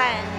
percent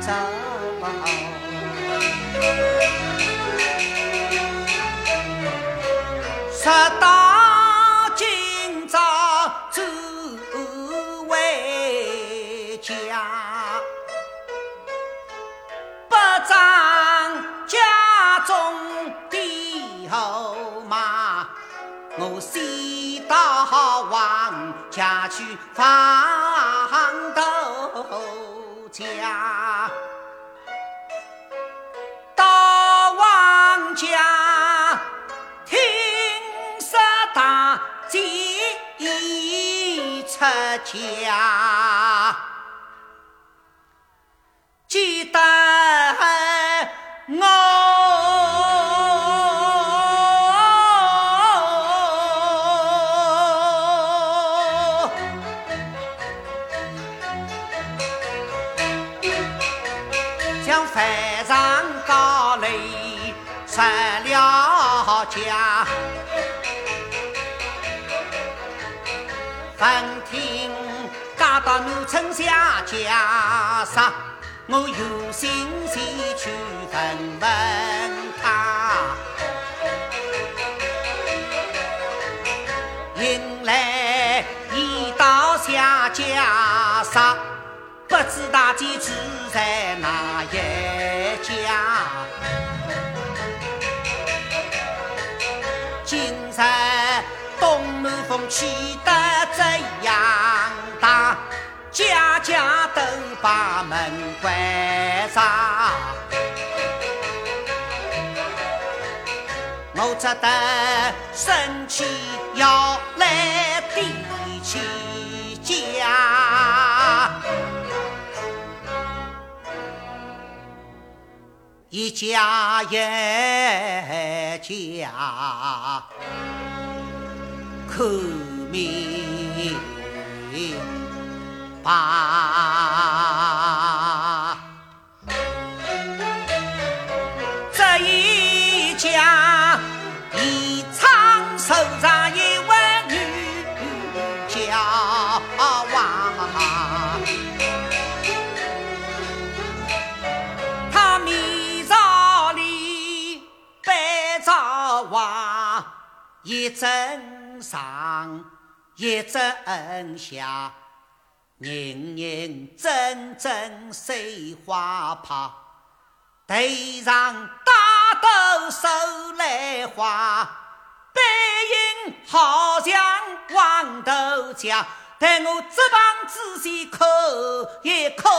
走，十到今朝走回家，不长家中的后妈，我先到王家去放家，记得嫁到南村下家杀，我有心先去问问他。迎来一道下家杀，不知大姐住在哪一家？今日东南风起得这样，家家都把门关上。我只得生气要来提起家，一家一家看明白。这一家一场手上一位女娇娃，她面朝里背着娃，一针上一针下，人人阵阵碎花炮。头上大斗手来花，背影好像黄豆浆，待我这帮仔细看一看。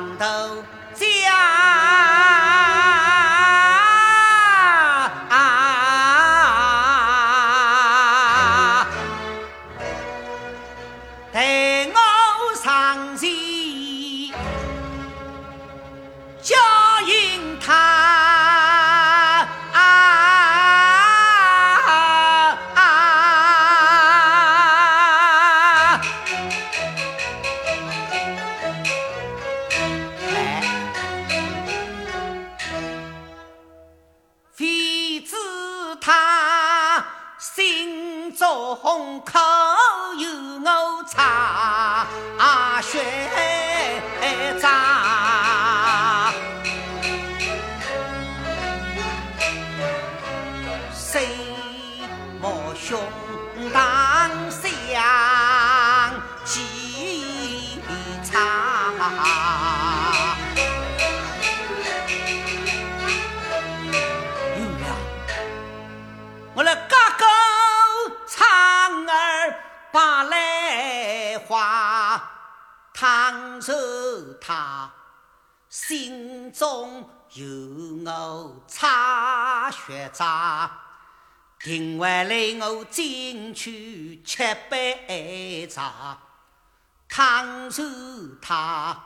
黄豆有我插血渣，定回来我进去吃杯茶。倘若他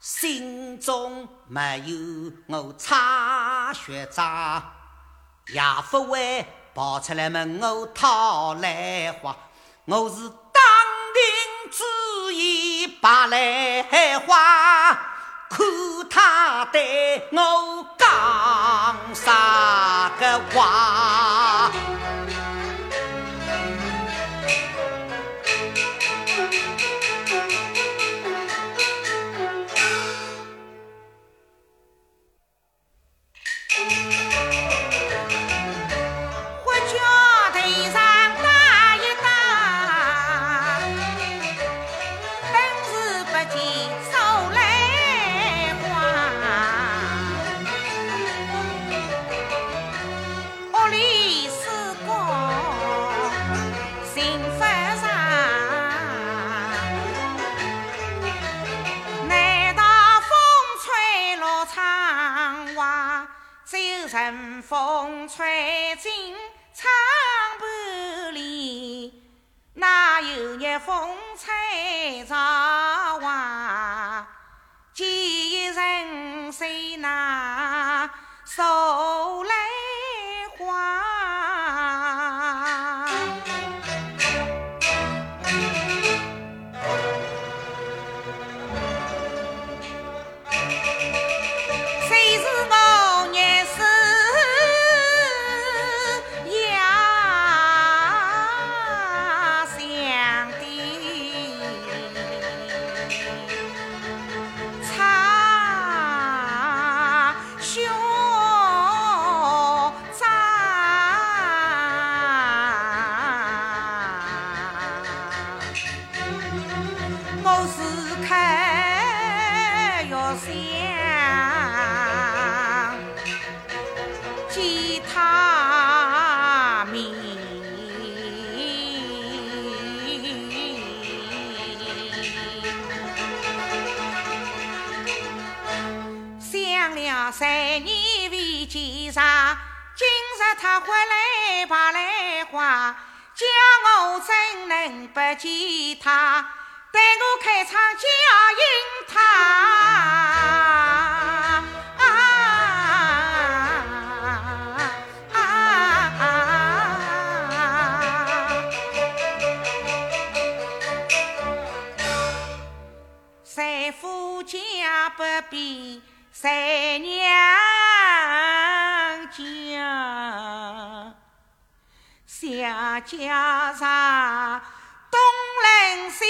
心中没有我插血渣，也不会跑出来问我讨来话，我是当庭之意把来话，可他对我讲啥个话。有回来把来话，叫我怎能不见他？待我开场叫应他。三夫家不比。三娘家，小家上东邻西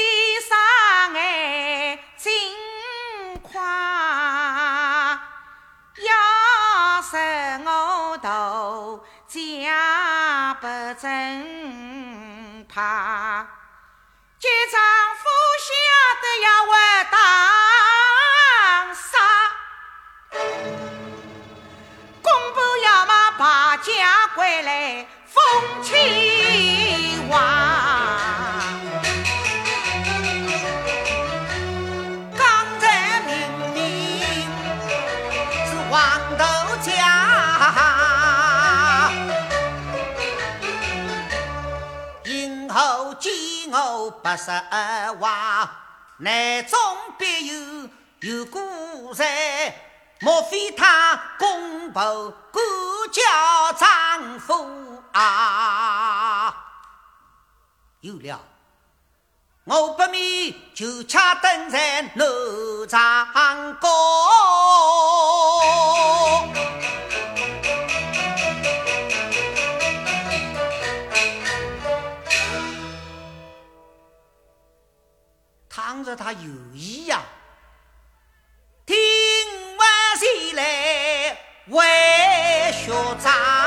上哎，金夸，要是我头家不真怕，来风清望，刚才明明是黄豆家，今后见我不识话，内中必有有故在。莫非他公婆管教丈夫啊？有了，我不免就恰登在楼上高。倘若他有意呀，听。谁来为学长？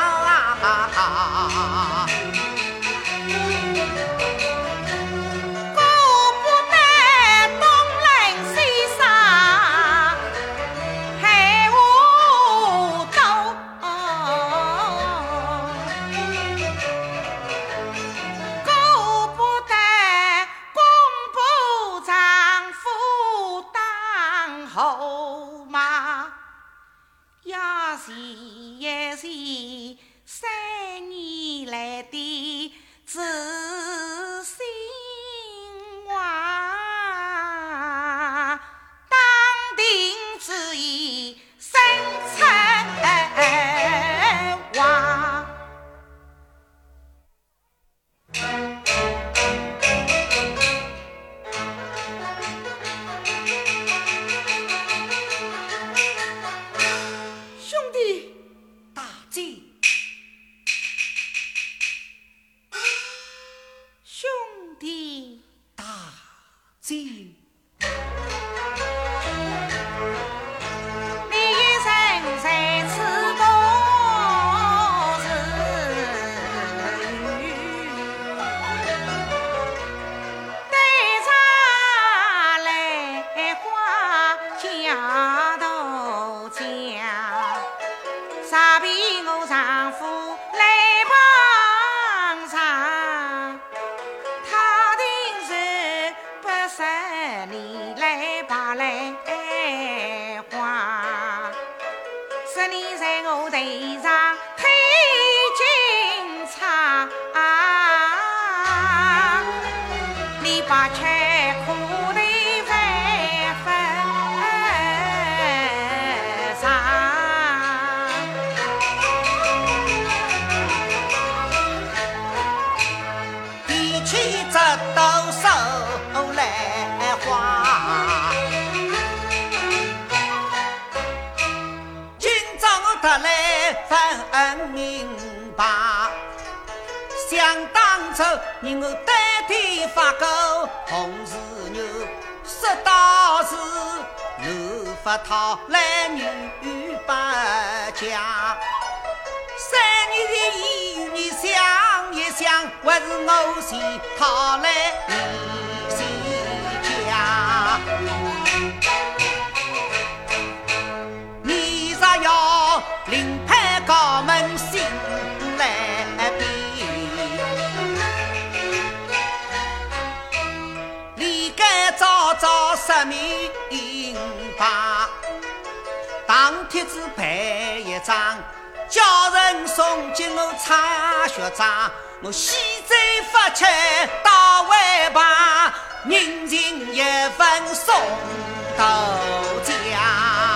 得来分明白，想当初你我对天发过红事牛，说到是男发套来女不嫁，三年前与你想一想，还是我先套来。子排一张，叫人送进我插学长。我西走发吃到外旁，人情一份送到家。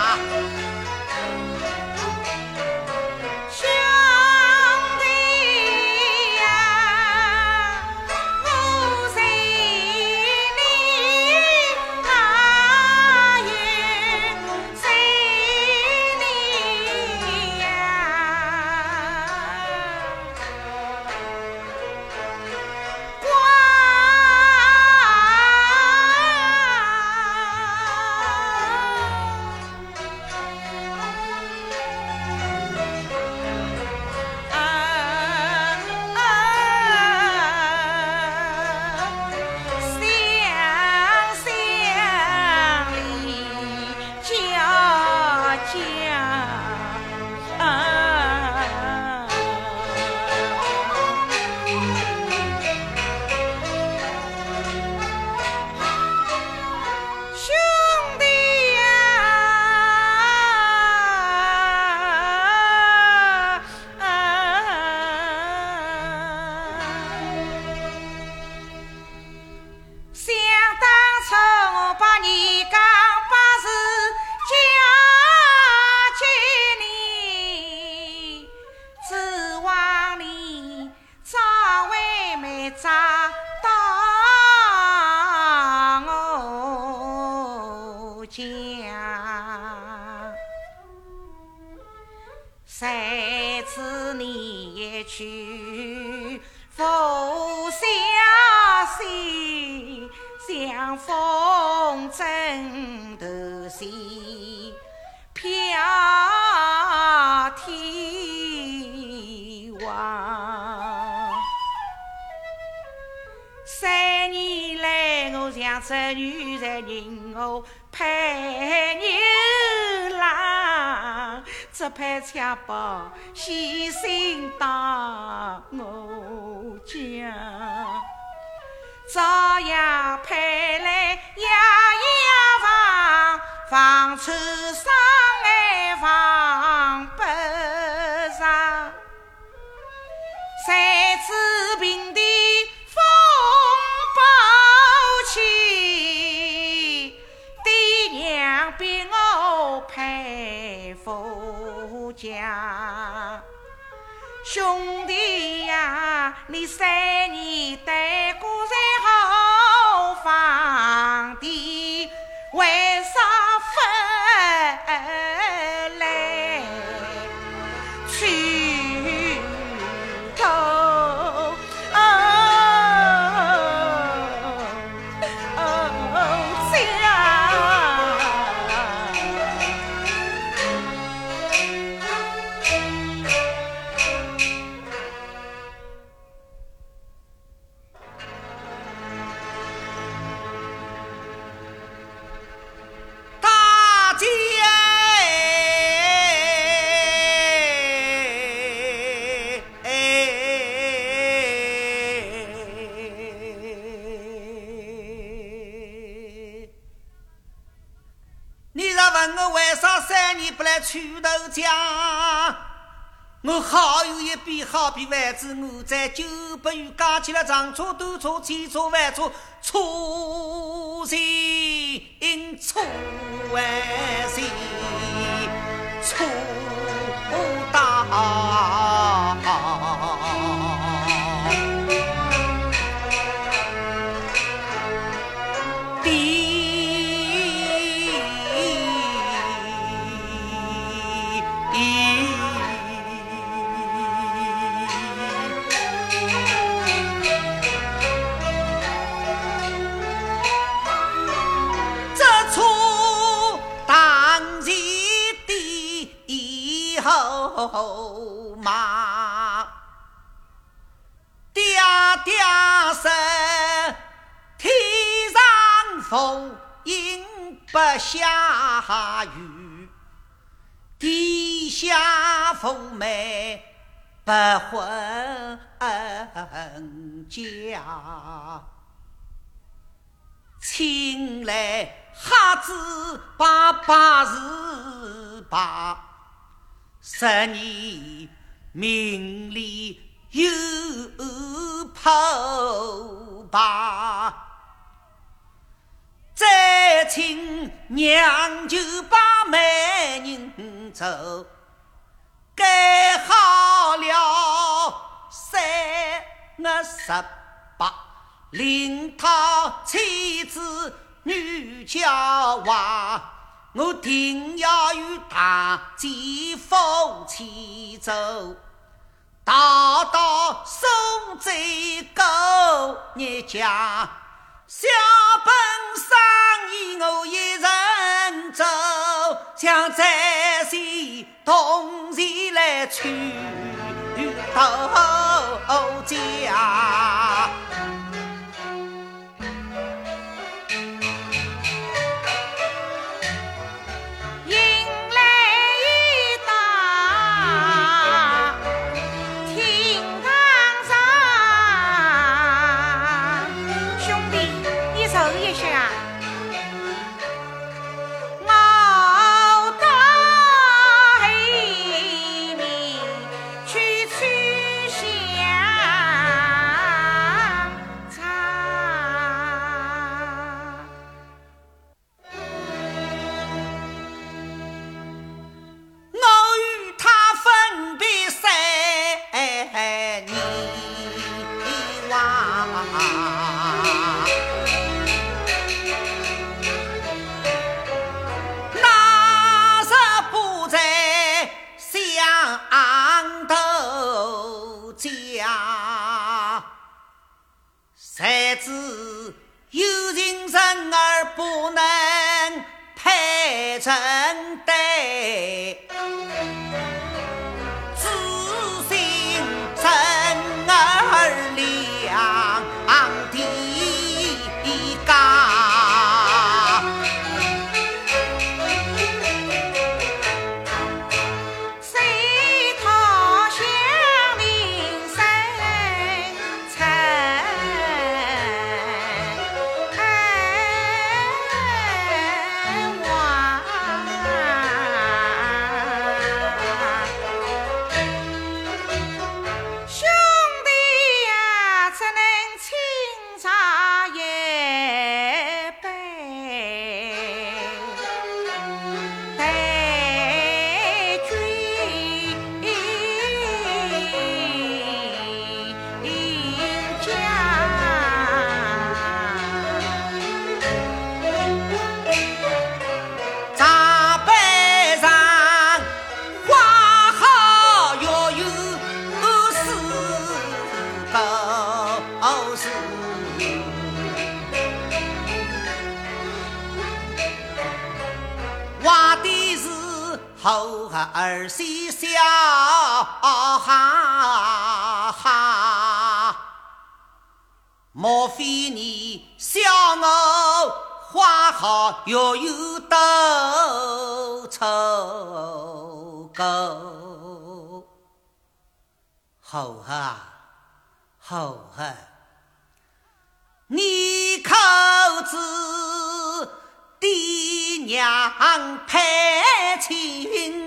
把牺牲当我家，早夜配兄弟呀，你三年待过笔好笔万子，我在九百余加起了长车、短车、汽车、万车，车下雨，地下风梅不婚家，请来哈子把把事把。十年名利有破败，再请娘就把媒人走，改好了三月十八，领他妻子女娇娃。我定要与大姐夫妻走，大到送走狗日家，小本生意我一人做，想在些同钱来娶到家。只有情人儿，不能配成对。莫非你笑我花好又有斗臭狗？好哈好哈，你口子爹。娘配亲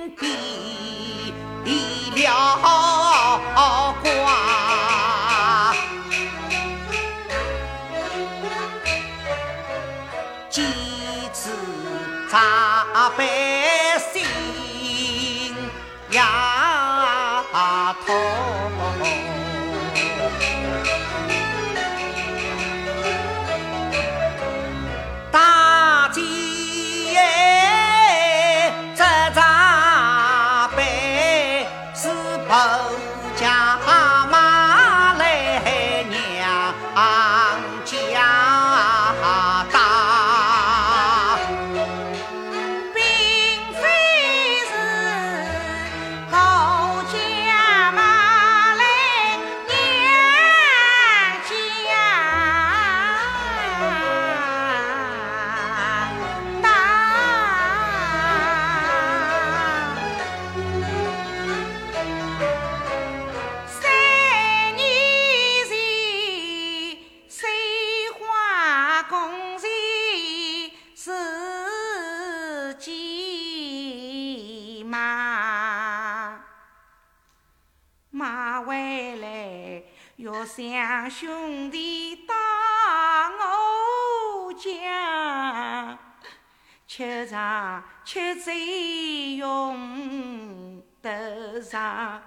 谁用得上，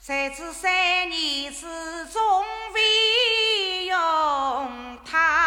谁知三年之中未用他。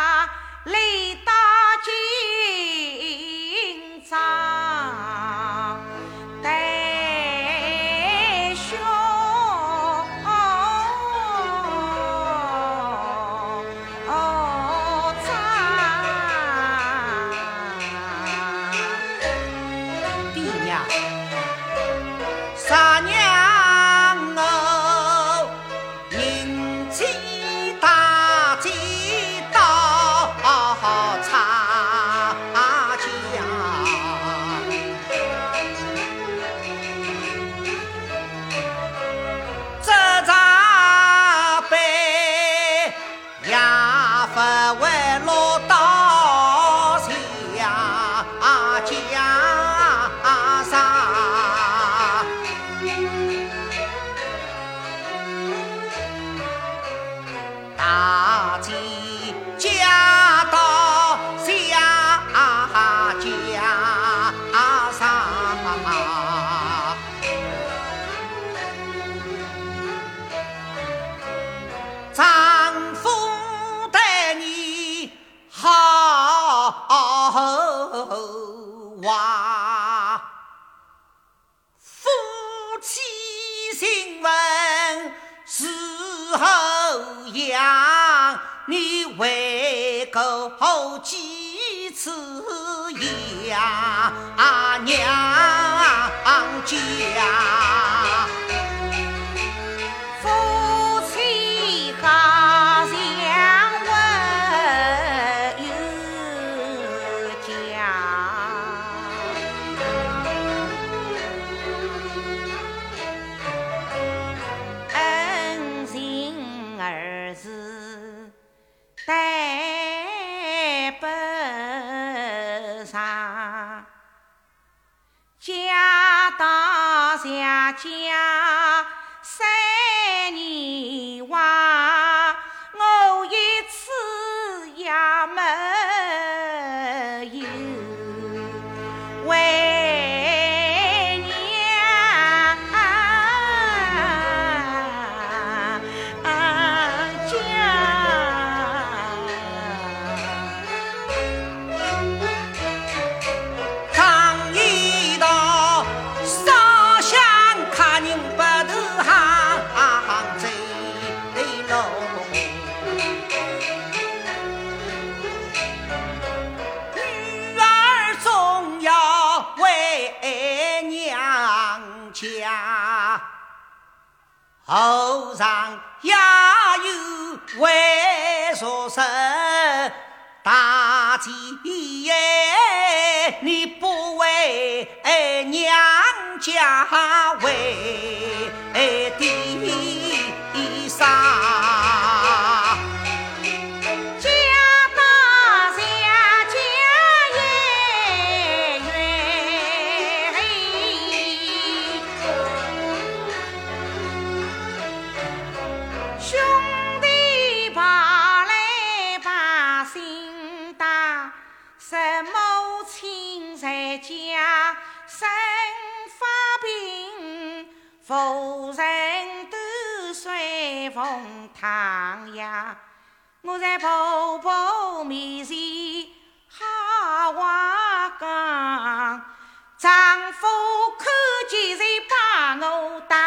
家家三年话，后上也有为说生大姐耶，你不为娘家为的呀，我在婆婆面前好话讲，丈夫看见才把我打，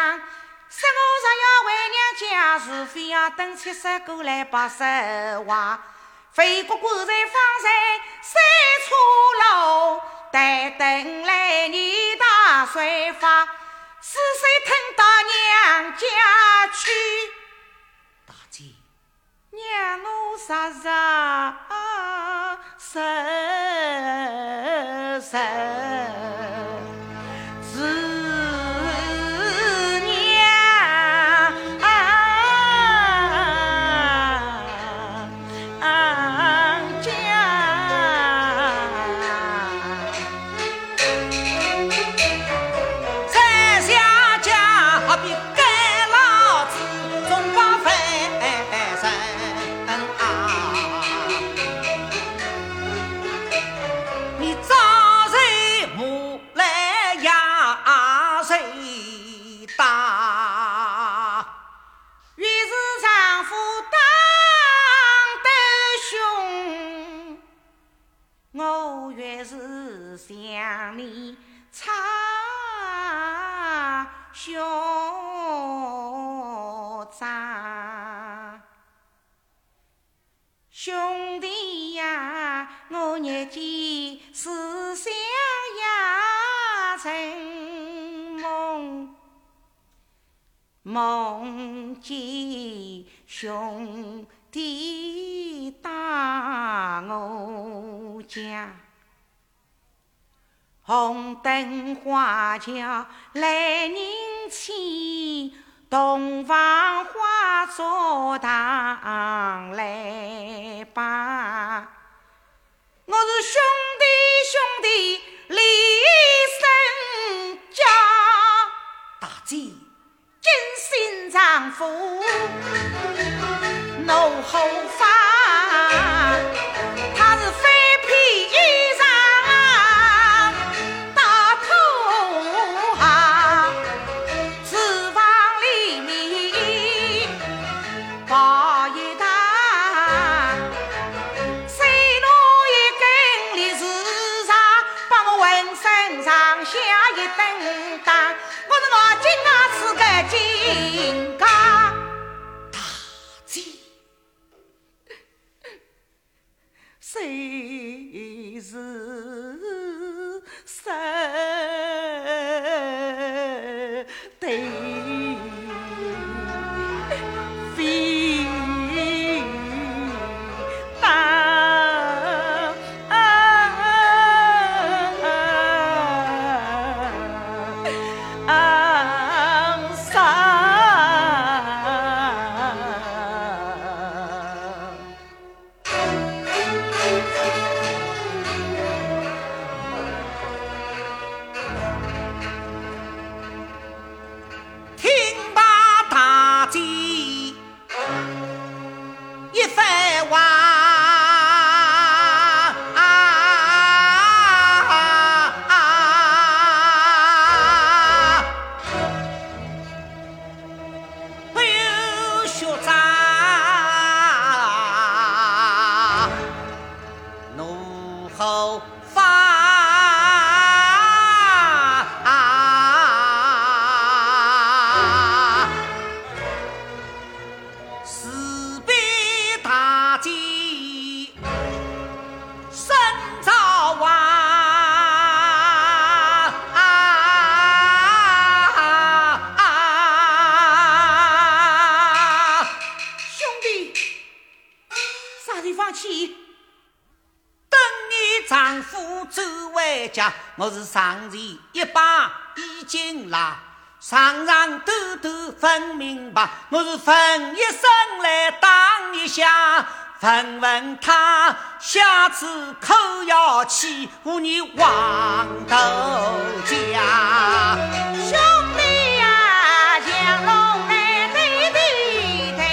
说我若要回娘家除，非要等七十过来把实话。费哥哥在方才三岔路，待等来年大岁发，是谁吞到娘家去？大姐，娘我杀杀兄弟呀，我日间思想呀成梦，梦见兄弟打我家。红灯花轿来人牵，洞房花烛堂来拜。上前一把已经拉，上上抖抖分明白。我是分一声来当一下，问问他下次可要去和你望头家。兄弟呀，降龙来对对对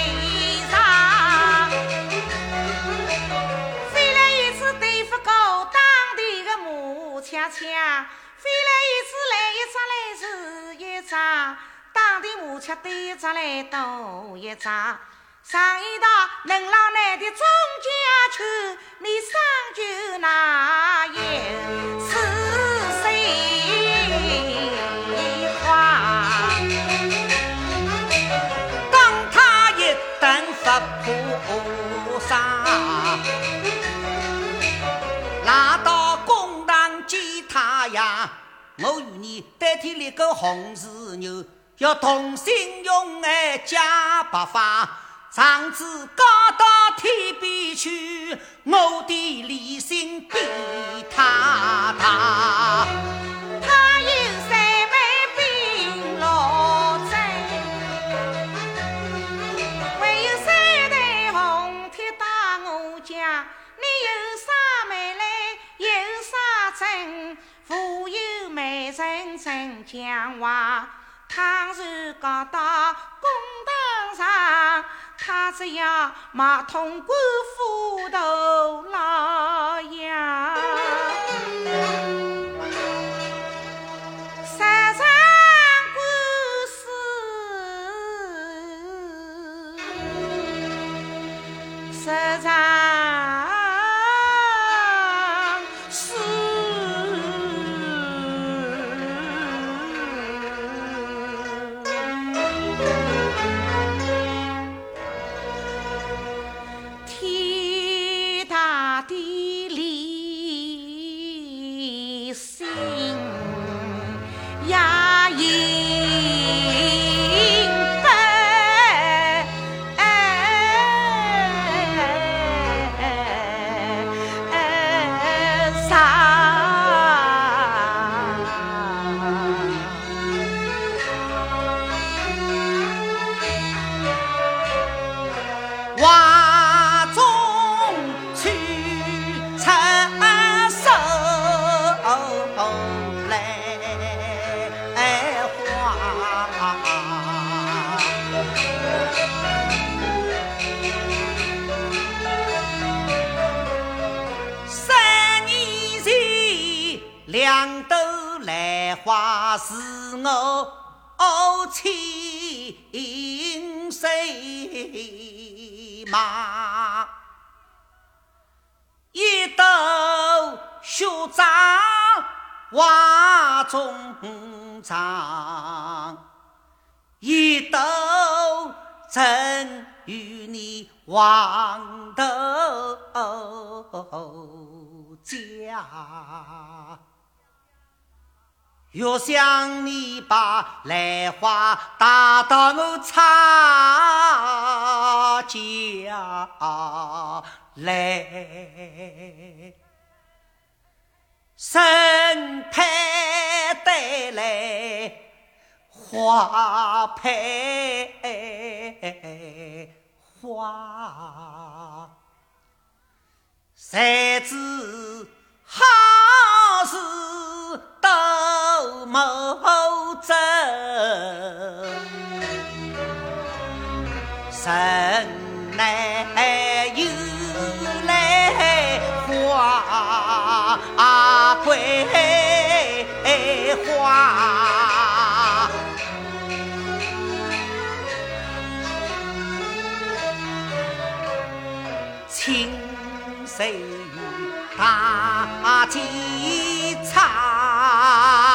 上，飞来一次对付高当地的木恰恰。飞来一次来一场来是一场，当地木恰对只来多一只。上一道能郎来的钟家秋，你上就哪有是谁花？当他一登佛菩呀！我与你代替那个红石牛，要同心用爱加白发。长子高到天边去，我的理性比他大。他有三万兵老阵，还有三台红铁打我家。你有啥美来，有啥真？富有美人真讲话，倘是搞到公堂上。他只要马通官府头老呀，血账画中藏，一斗真与你黄头家。若想你把兰花带到我差家来，生配得来花配花，谁知好事都。谋走，神来啊桂花，清水大吉茶。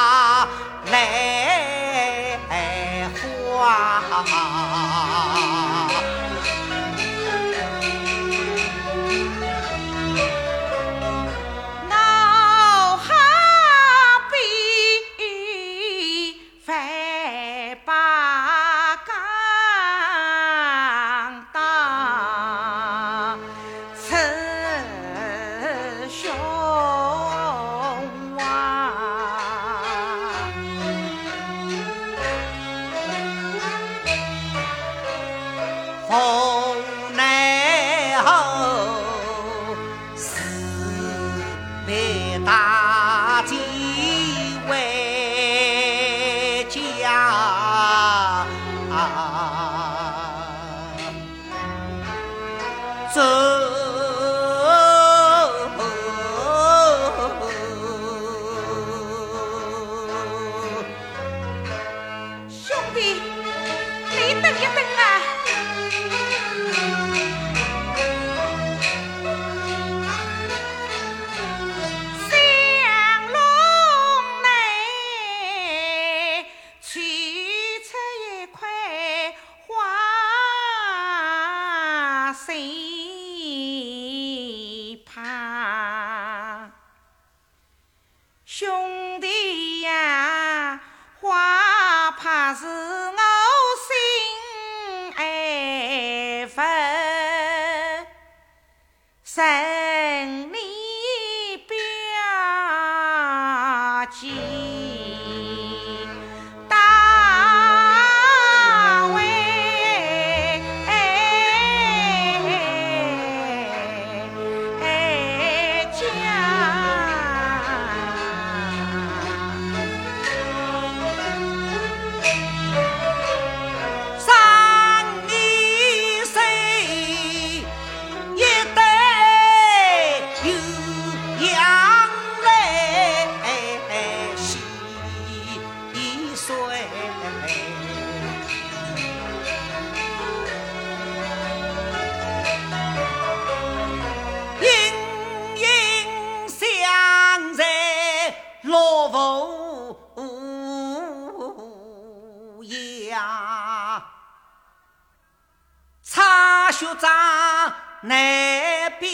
学长难边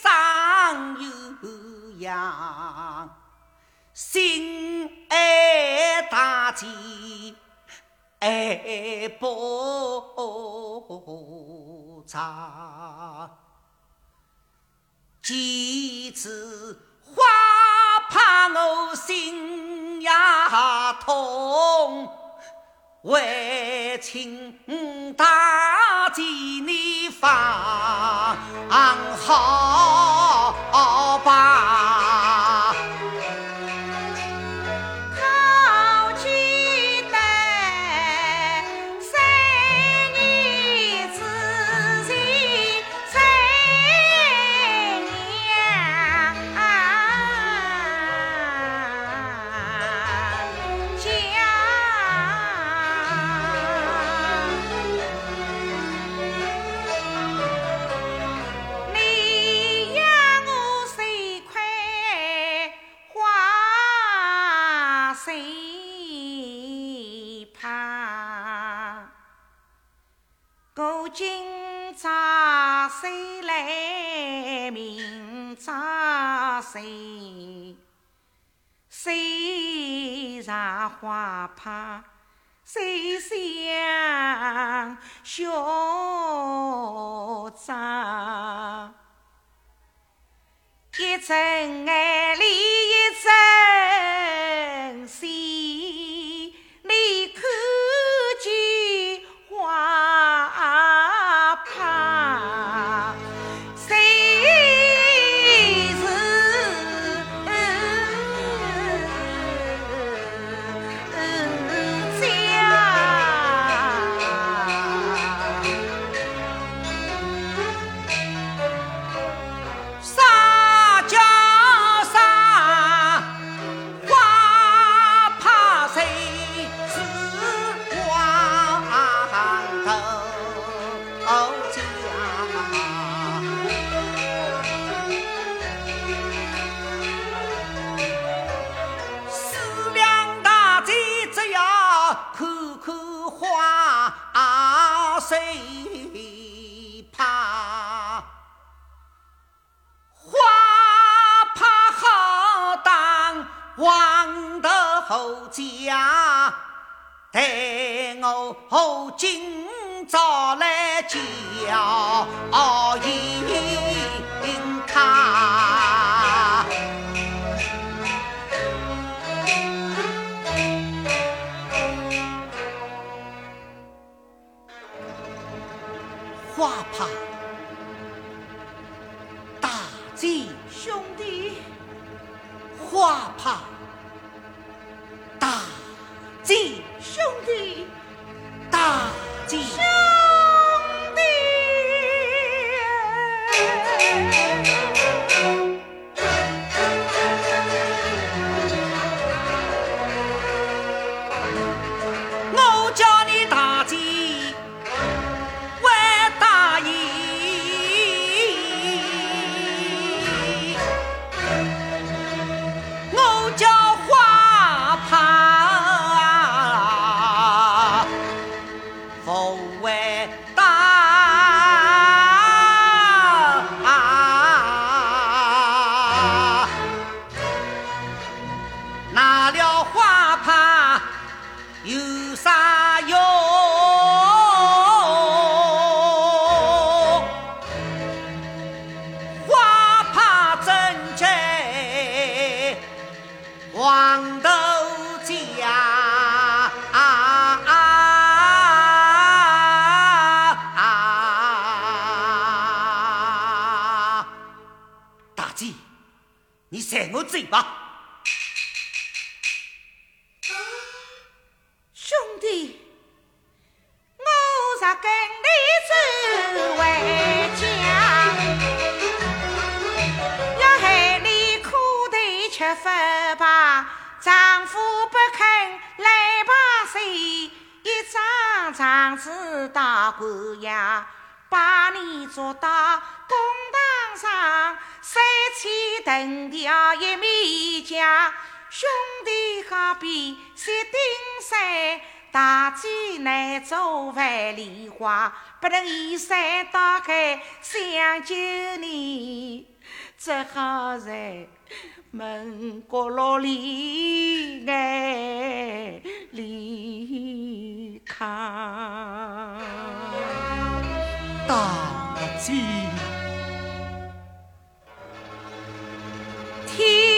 上有样，心爱大姐爱不长，几次花怕我心呀痛。为请大姐你放好吧。谁谁上花帕，谁想学长？一层爱里一层心，不能移山倒海想救你，只好在门角落里爱离开。大姐，天。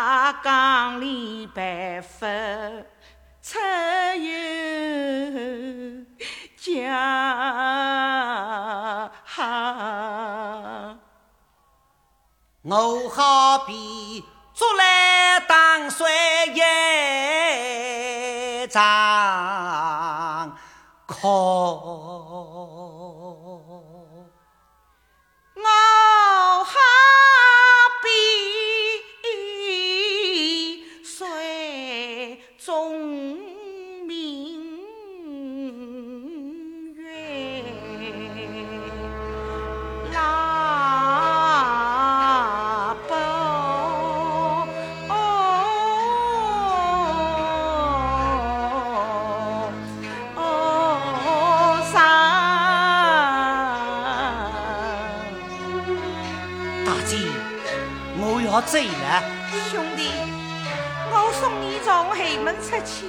菜茶缸里白发，出油加我好比竹篮打水一场空。醉了，兄弟，我送你从后门出去。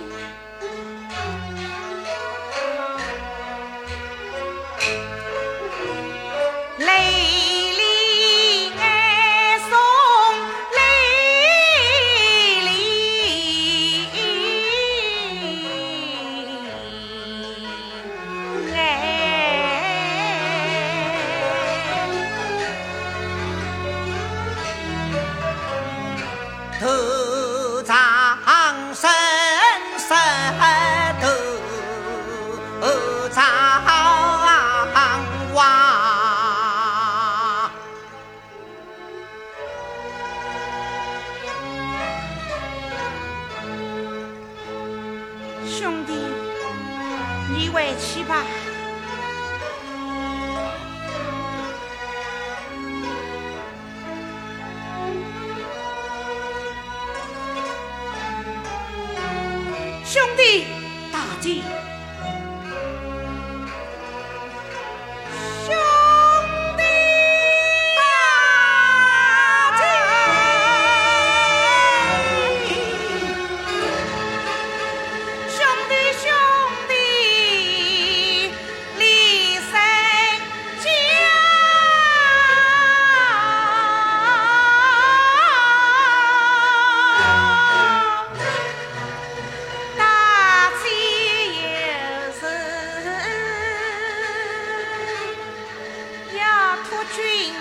君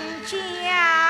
家。